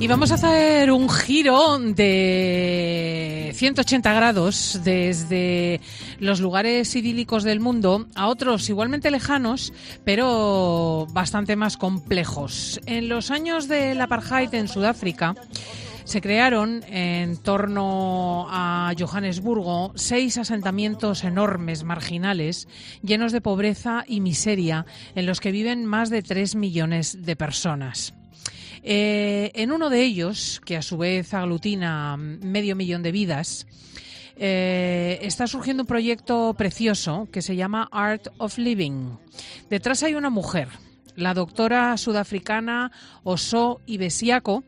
Y vamos a hacer un giro de 180 grados desde los lugares idílicos del mundo a otros igualmente lejanos, pero bastante más complejos. En los años del apartheid en Sudáfrica, se crearon en torno a Johannesburgo seis asentamientos enormes, marginales, llenos de pobreza y miseria, en los que viven más de tres millones de personas. Eh, en uno de ellos, que a su vez aglutina medio millón de vidas, eh, está surgiendo un proyecto precioso que se llama Art of Living. Detrás hay una mujer, la doctora sudafricana Oso Ibesiaco,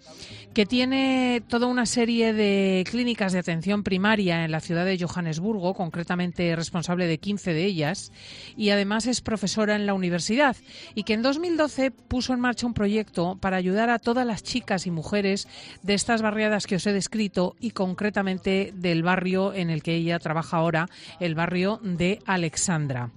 que tiene toda una serie de clínicas de atención primaria en la ciudad de Johannesburgo, concretamente responsable de 15 de ellas, y además es profesora en la universidad, y que en 2012 puso en marcha un proyecto para ayudar a todas las chicas y mujeres de estas barriadas que os he descrito y concretamente del barrio en el que ella trabaja ahora, el barrio de Alexandra.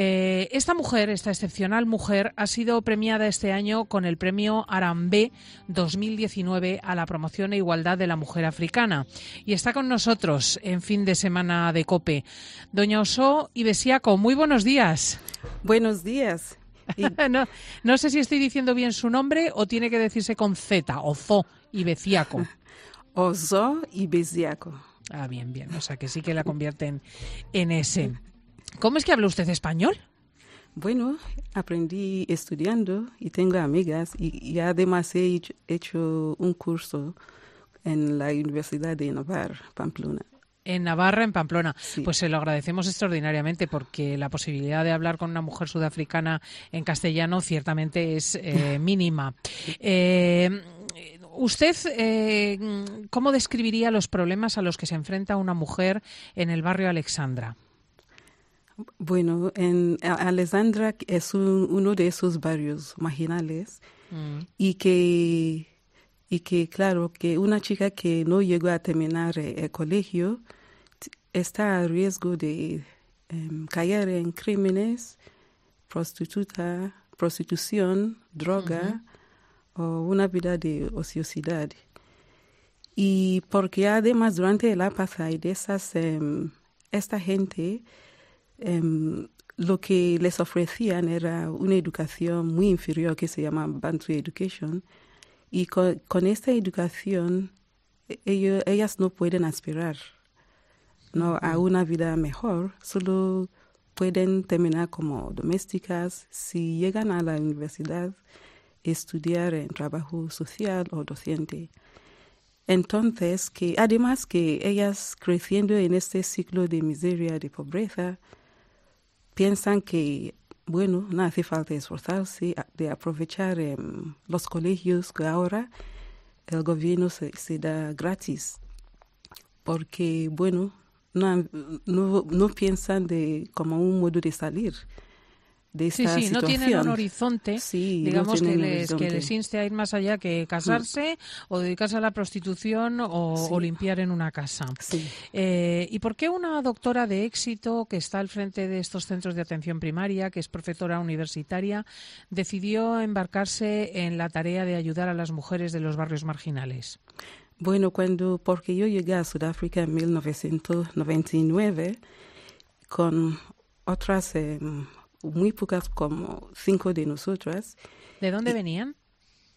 Eh, esta mujer, esta excepcional mujer, ha sido premiada este año con el premio Arambé 2019 a la promoción e igualdad de la mujer africana. Y está con nosotros en fin de semana de COPE. Doña Oso Ibesiaco, muy buenos días. Buenos días. no, sé si estoy diciendo bien su nombre o tiene que decirse con Z, Ozo Ibesiaco. Oso Ibesiaco. Ah, bien, bien. O sea que sí que la convierten en ese. ¿Cómo es que habla usted español? Bueno, aprendí estudiando y tengo amigas y, además he hecho, un curso en la Universidad de Navarra, Pamplona. En Navarra, en Pamplona. Pues se lo agradecemos extraordinariamente porque la posibilidad de hablar con una mujer sudafricana en castellano ciertamente es eh, mínima. Eh, ¿Usted eh, cómo describiría los problemas a los que se enfrenta una mujer en el barrio Alexandra? Bueno, en Alexandra es uno de esos barrios marginales mm. y que y que claro que una chica que no llegó a terminar eh, el colegio está a riesgo de em, caer en crímenes, prostituta, prostitución, droga o una vida de ociosidad. Y porque además durante el apartheid esas, em, esta gente Em, lo que les ofrecían era una educación muy inferior que se llama Bantu Education. Y con, esta educación e, ellas no pueden aspirar no a una vida mejor, solo pueden terminar como domésticas. Si llegan a la universidad estudiar en trabajo social o docente. Entonces, que además que ellas creciendo en este ciclo de miseria, de pobreza, piensan que, bueno, no hace falta esforzarse de aprovechar em, los colegios que ahora el gobierno se, se da gratis, porque, bueno, no, no, no piensan de como un modo de salir sí, sí, no tienen un horizonte, digamos, que, les, que les inste a ir más allá que casarse o dedicarse a la prostitución o, limpiar en una casa. Eh, ¿Y por qué una doctora de éxito que está al frente de estos centros de atención primaria, que es profesora universitaria, decidió embarcarse en la tarea de ayudar a las mujeres de los barrios marginales? Bueno, cuando, porque yo llegué a Sudáfrica en 1999 con otras em, muy pocas como cinco de nosotras. ¿De dónde venían?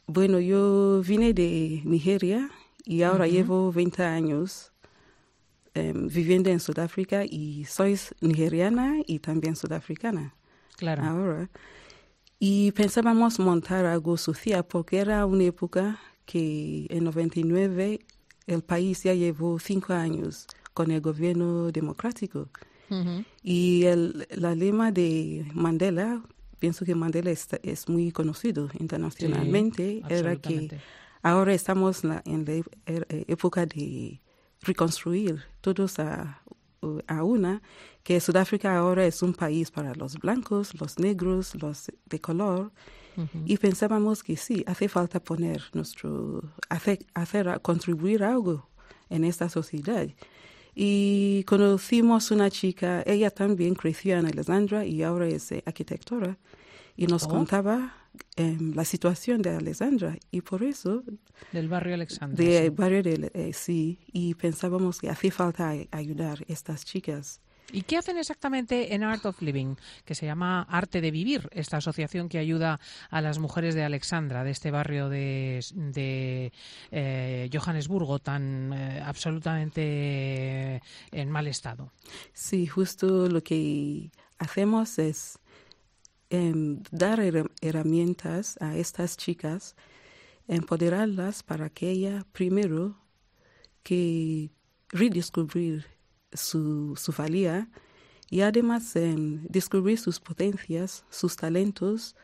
Bueno, yo vine de Nigeria y ahora llevo 20 años em, viviendo en Sudáfrica y soy nigeriana y también sudafricana. Claro. Ahora. Y pensábamos montar algo social porque era una época que en 99 el país ya llevó cinco años con el gobierno democrático. Y el, la lema de Mandela, pienso que Mandela es, muy conocido internacionalmente, era que ahora estamos en la er, eh, época de reconstruir todos a, a una, que Sudáfrica ahora es un país para los blancos, los negros, los de color, y pensábamos que sí, hace falta poner nuestro, hacer, hacer, contribuir algo en esta sociedad. Y conocimos una chica, ella también creció en Alexandra y ahora es eh, arquitectora, y nos oh. contaba em, la situación de Alexandra y por eso... Del barrio Alexandra. Del barrio de, eh, sí, y pensábamos que hacía falta ayudar a estas chicas. ¿Y qué hacen exactamente en Art of Living, que se llama Arte de Vivir, esta asociación que ayuda a las mujeres de Alexandra, de este barrio de, de eh, Johannesburgo, tan eh, absolutamente en mal estado? Sí, justo lo que hacemos es em, dar herramientas a estas chicas, empoderarlas para que ella primero que redescubrir su, su valía y además descubrir sus potencias, sus talentos,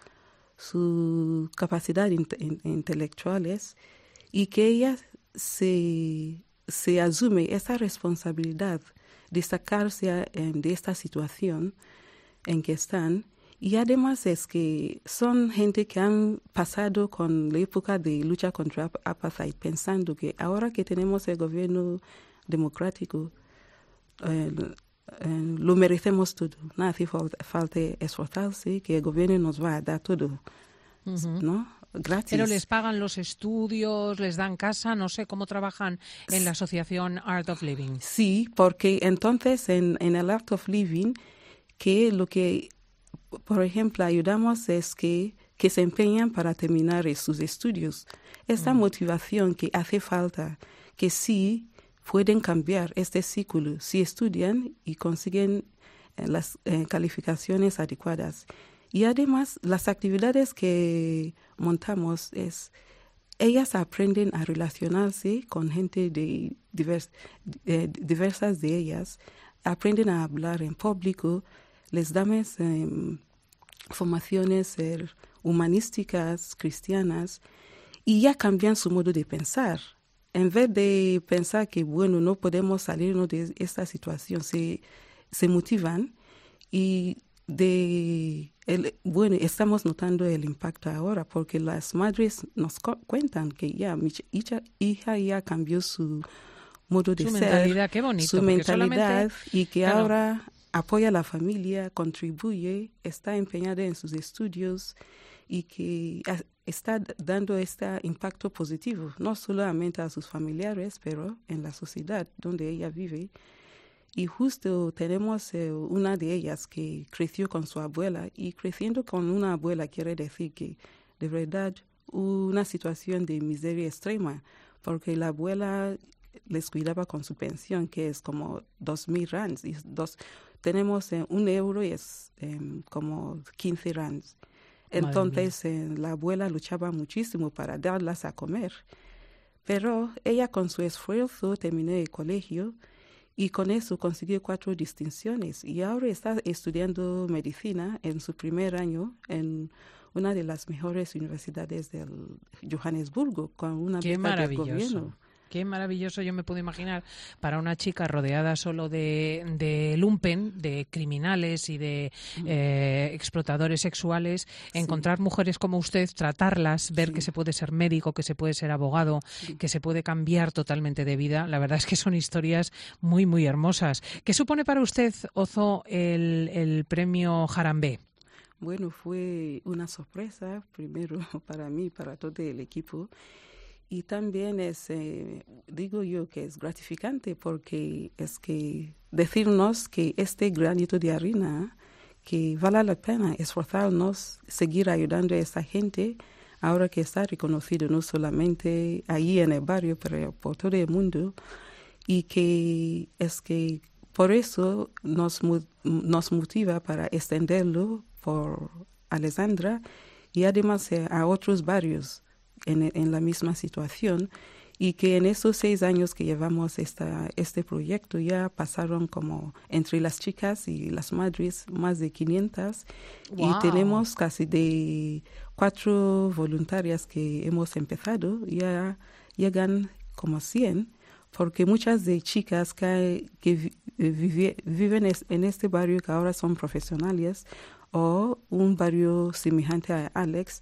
sus capacidades intelectuales y que ella se, se asume esa responsabilidad de sacarse de esta situación en que están. Y además es que son gente que han pasado con la época de lucha contra apartheid pensando que ahora que tenemos el gobierno democrático lo merecemos todo. No hace falta esforzarse, que el gobierno nos va a dar todo. ¿no? Gracias. Pero les pagan los estudios, les dan casa, no sé cómo trabajan en la asociación Art of Living. Sí, porque entonces en, en el Art of Living, que lo que, por ejemplo, ayudamos es que, que se empeñan para terminar sus estudios. Esta mm. motivación que hace falta, que sí pueden cambiar este ciclo si estudian y consiguen eh, las eh, calificaciones adecuadas. Y además, las actividades que montamos es, ellas aprenden a relacionarse con gente de diversas de ellas, aprenden a hablar en público, les damos em, formaciones er, humanísticas, cristianas, y ya cambian su modo de pensar en vez de pensar que, bueno, no podemos salirnos de esta situación, se, se motivan y de el, bueno, estamos notando el impacto ahora porque las madres nos cuentan que ya mi hija, ya cambió su modo de su ser, mentalidad, qué bonito, su mentalidad y que ahora apoya a la familia, contribuye, está empeñada en sus estudios y que está dando este impacto positivo, no solamente a sus familiares, pero en la sociedad donde ella vive. Y justo tenemos eh, una de ellas que creció con su abuela y creciendo con una abuela quiere decir que de verdad una situación de miseria extrema, porque la abuela les cuidaba con su pensión, que es como dos mil rands. Y dos, tenemos eh, un euro y es em, como 15 rands. Entonces eh, la abuela luchaba muchísimo para darlas a comer. Pero ella con su esfuerzo terminó el colegio y con eso consiguió cuatro distinciones y ahora está estudiando medicina en su primer año en una de las mejores universidades del Johannesburgo con una beca del gobierno. Qué maravilloso yo me puedo imaginar para una chica rodeada solo de, de lumpen, de criminales y de eh, explotadores sexuales, encontrar mujeres como usted, tratarlas, ver que se puede ser médico, que se puede ser abogado, que se puede cambiar totalmente de vida. La verdad es que son historias muy, muy hermosas. ¿Qué supone para usted, Ozo, el, el premio Jarambe? Bueno, fue una sorpresa, primero para mí, para todo el equipo y también es, eh, digo yo que es gratificante porque es que decirnos que este granito de harina, que vale la pena esforzarnos, seguir ayudando a esta gente, ahora que está reconocido no solamente ahí en el barrio, pero por todo el mundo, y que es que por eso nos, nos motiva para extenderlo por Alessandra y además eh, a otros barrios en, la misma situación y que en esos seis años que llevamos esta, este proyecto ya pasaron como entre las chicas y las madres más de 500 y tenemos casi de cuatro voluntarias que hemos empezado, ya llegan como 100 porque muchas de chicas que, que viven en este barrio que ahora son profesionales o un barrio semejante a Alex,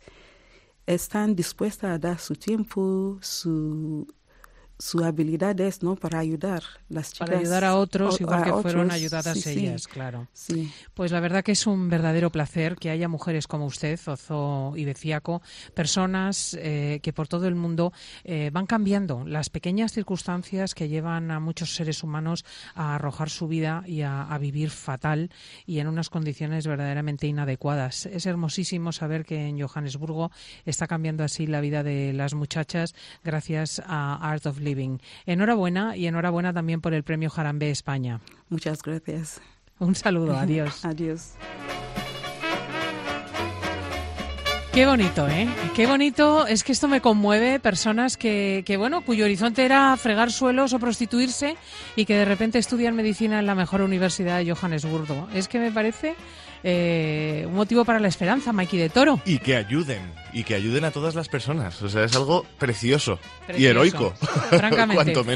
están dispuestas a dar su tiempo, su, su habilidad es no para ayudar las chicas para ayudar a otros o- igual que a fueron otros. ayudadas Sí, sí, ellas claro sí. Pues la verdad que es un verdadero placer que haya mujeres como usted, Ozo y Beciaco, personas eh, que por todo el mundo eh, van cambiando las pequeñas circunstancias que llevan a muchos seres humanos a arrojar su vida y a, a vivir fatal y en unas condiciones verdaderamente inadecuadas. Es hermosísimo saber que en Johannesburgo está cambiando así la vida de las muchachas gracias a Art of Living. Enhorabuena y enhorabuena también por el premio Jarambe España. Muchas gracias. Un saludo, adiós. Adiós. Qué bonito, ¿eh? Qué bonito. Es que esto me conmueve. Personas que, que, bueno, cuyo horizonte era fregar suelos o prostituirse y que de repente estudian medicina en la mejor universidad de Johannesburgo. Es que me parece eh, un motivo para la esperanza, Mikey de Toro. Y que ayuden, y que ayuden a todas las personas. O sea, es algo precioso, y heroico, Francamente, cuanto menos.